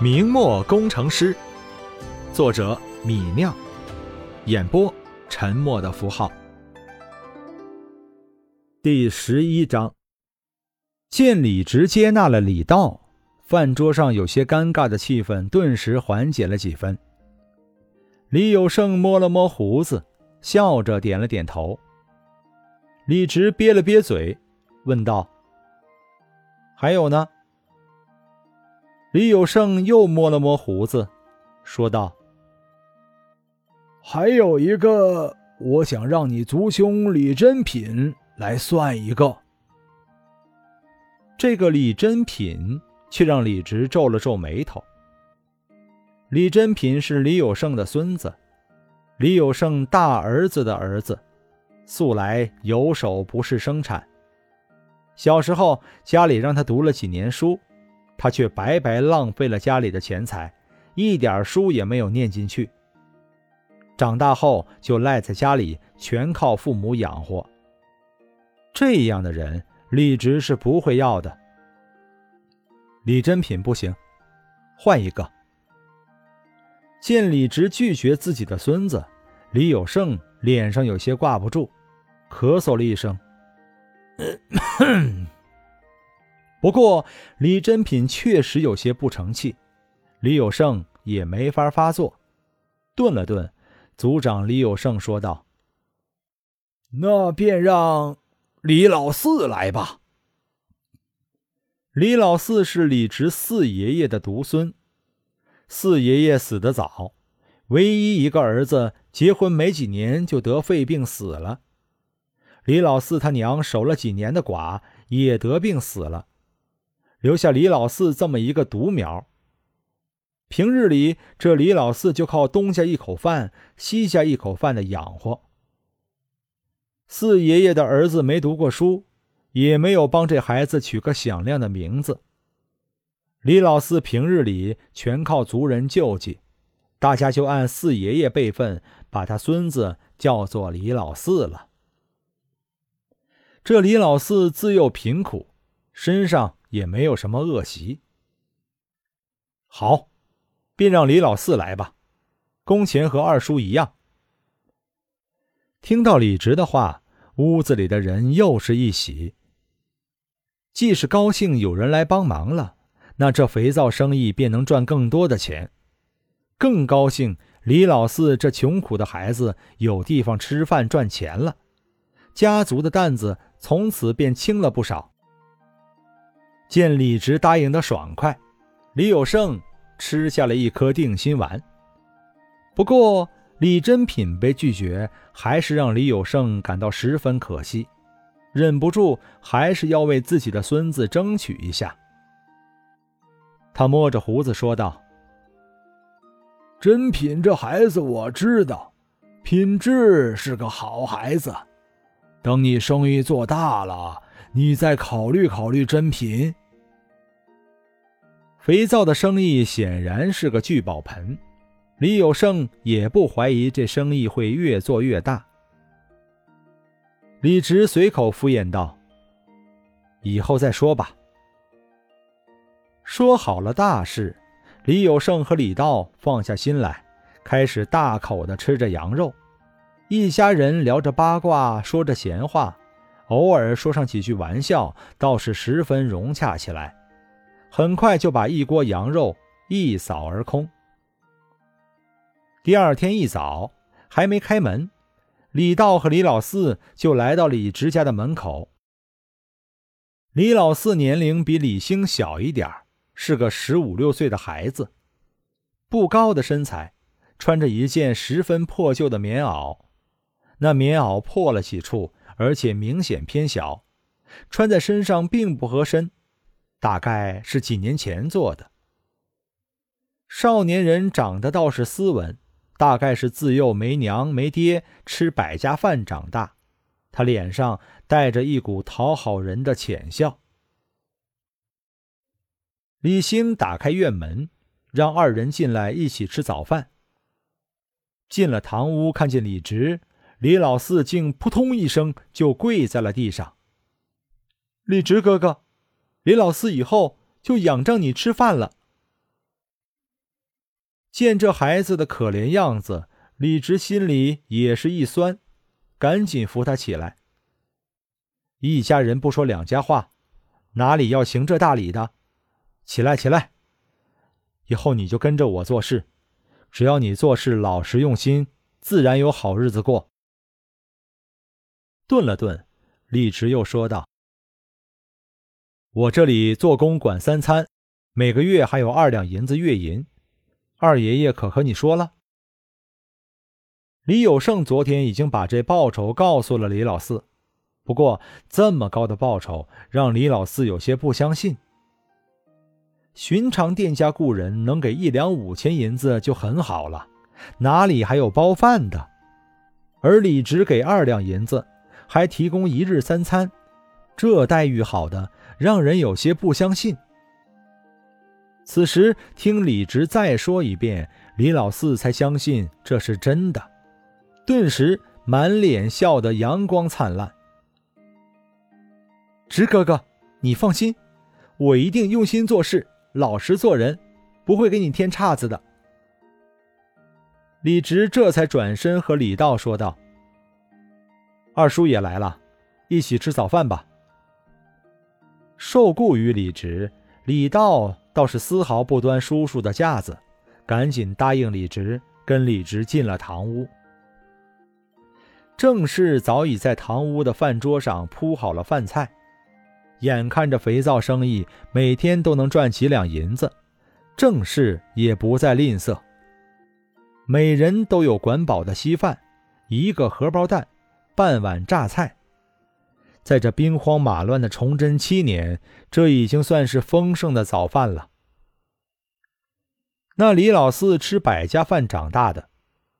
明末工程师，作者米酿，演播沉默的符号。第十一章，见李直接纳了李道，饭桌上有些尴尬的气氛顿时缓解了几分。李有胜摸了摸胡子，笑着点了点头。李直憋了憋嘴，问道：“还有呢？”李有胜又摸了摸胡子，说道：“还有一个，我想让你族兄李真品来算一个。”这个李真品却让李直皱了皱眉头。李真品是李有胜的孙子，李有胜大儿子的儿子，素来有手不是生产。小时候家里让他读了几年书。他却白白浪费了家里的钱财，一点书也没有念进去。长大后就赖在家里，全靠父母养活。这样的人，李直是不会要的。李真品不行，换一个。见李直拒绝自己的孙子，李有胜脸上有些挂不住，咳嗽了一声。不过，李珍品确实有些不成器，李有胜也没法发作。顿了顿，族长李有胜说道：“那便让李老四来吧。”李老四是李直四爷爷的独孙，四爷爷死得早，唯一一个儿子结婚没几年就得肺病死了。李老四他娘守了几年的寡，也得病死了。留下李老四这么一个独苗。平日里，这李老四就靠东家一口饭、西家一口饭的养活。四爷爷的儿子没读过书，也没有帮这孩子取个响亮的名字。李老四平日里全靠族人救济，大家就按四爷爷辈分，把他孙子叫做李老四了。这李老四自幼贫苦，身上。也没有什么恶习。好，便让李老四来吧，工钱和二叔一样。听到李直的话，屋子里的人又是一喜。既是高兴有人来帮忙了，那这肥皂生意便能赚更多的钱；更高兴李老四这穷苦的孩子有地方吃饭赚钱了，家族的担子从此便轻了不少。见李直答应的爽快，李有胜吃下了一颗定心丸。不过李真品被拒绝，还是让李有胜感到十分可惜，忍不住还是要为自己的孙子争取一下。他摸着胡子说道：“真品这孩子我知道，品质是个好孩子。等你生意做大了。”你再考虑考虑真品。肥皂的生意显然是个聚宝盆，李有胜也不怀疑这生意会越做越大。李直随口敷衍道：“以后再说吧。”说好了大事，李有胜和李道放下心来，开始大口的吃着羊肉，一家人聊着八卦，说着闲话。偶尔说上几句玩笑，倒是十分融洽起来。很快就把一锅羊肉一扫而空。第二天一早，还没开门，李道和李老四就来到李直家的门口。李老四年龄比李兴小一点是个十五六岁的孩子，不高的身材，穿着一件十分破旧的棉袄，那棉袄破了几处。而且明显偏小，穿在身上并不合身，大概是几年前做的。少年人长得倒是斯文，大概是自幼没娘没爹，吃百家饭长大。他脸上带着一股讨好人的浅笑。李兴打开院门，让二人进来一起吃早饭。进了堂屋，看见李直。李老四竟扑通一声就跪在了地上。李直哥哥，李老四以后就仰仗你吃饭了。见这孩子的可怜样子，李直心里也是一酸，赶紧扶他起来。一家人不说两家话，哪里要行这大礼的？起来，起来！以后你就跟着我做事，只要你做事老实用心，自然有好日子过。顿了顿，李直又说道：“我这里做工管三餐，每个月还有二两银子月银，二爷爷可和你说了？”李有胜昨天已经把这报酬告诉了李老四。不过，这么高的报酬让李老四有些不相信。寻常店家雇人能给一两五千银子就很好了，哪里还有包饭的？而李直给二两银子，还提供一日三餐，这待遇好的让人有些不相信。此时听李直再说一遍，李老四才相信这是真的，顿时满脸笑得阳光灿烂。直哥哥，你放心，我一定用心做事，老实做人，不会给你添岔子的。李直这才转身和李道说道：“二叔也来了，一起吃早饭吧。”受雇于李直，李道倒是丝毫不端叔叔的架子，赶紧答应李直，跟李直进了堂屋。正是早已在堂屋的饭桌上铺好了饭菜。眼看着肥皂生意每天都能赚几两银子，郑氏也不再吝啬。每人都有管饱的稀饭，一个荷包蛋，半碗榨菜。在这兵荒马乱的崇祯七年，这已经算是丰盛的早饭了。那李老四吃百家饭长大的，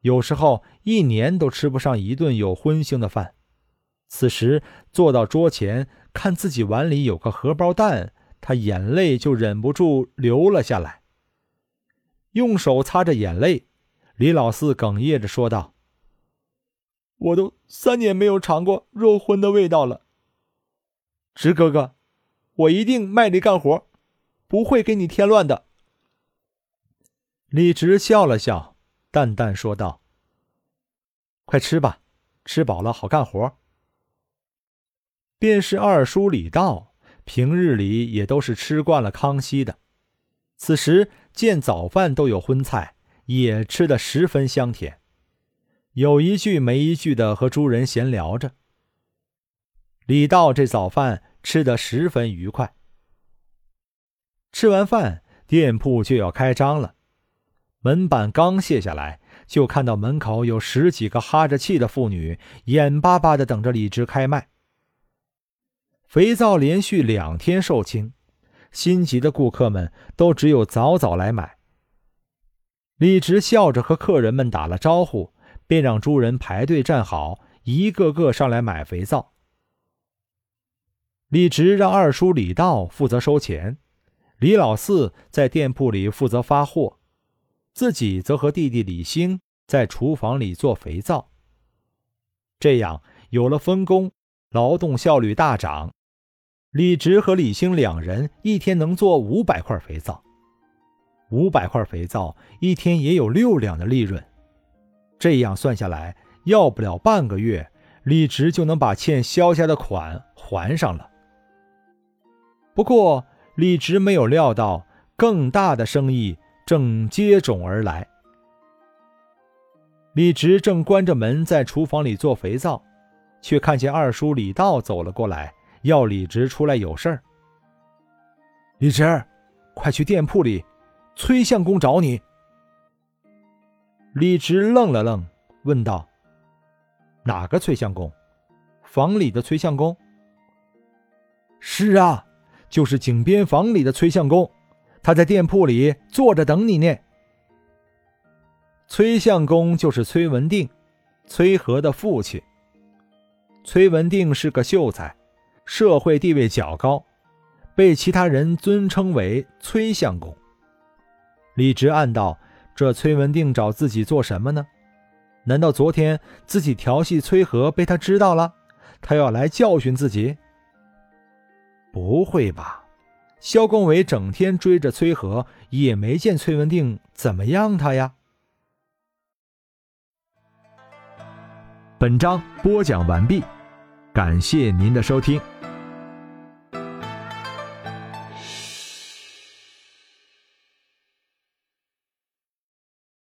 有时候一年都吃不上一顿有荤腥的饭。此时坐到桌前。看自己碗里有个荷包蛋，他眼泪就忍不住流了下来。用手擦着眼泪，李老四哽咽着说道：“我都三年没有尝过肉荤的味道了。直哥哥，我一定卖力干活，不会给你添乱的。”李直笑了笑，淡淡说道：“快吃吧，吃饱了好干活。”便是二叔李道，平日里也都是吃惯了康熙的，此时见早饭都有荤菜，也吃得十分香甜，有一句没一句的和诸人闲聊着。李道这早饭吃得十分愉快。吃完饭，店铺就要开张了，门板刚卸下来，就看到门口有十几个哈着气的妇女，眼巴巴的等着李直开卖。肥皂连续两天售罄，心急的顾客们都只有早早来买。李直笑着和客人们打了招呼，便让诸人排队站好，一个个上来买肥皂。李直让二叔李道负责收钱，李老四在店铺里负责发货，自己则和弟弟李兴在厨房里做肥皂。这样有了分工，劳动效率大涨。李直和李兴两人一天能做五百块肥皂，五百块肥皂一天也有六两的利润。这样算下来，要不了半个月，李直就能把欠萧家的款还上了。不过，李直没有料到更大的生意正接踵而来。李直正关着门在厨房里做肥皂，却看见二叔李道走了过来。要李直出来有事儿。李直，快去店铺里，崔相公找你。李直愣了愣，问道：“哪个崔相公？房里的崔相公？”“是啊，就是井边房里的崔相公，他在店铺里坐着等你呢。”崔相公就是崔文定，崔和的父亲。崔文定是个秀才。社会地位较高，被其他人尊称为崔相公。李直暗道：这崔文定找自己做什么呢？难道昨天自己调戏崔和被他知道了，他要来教训自己？不会吧，肖公伟整天追着崔和，也没见崔文定怎么样他呀。本章播讲完毕，感谢您的收听。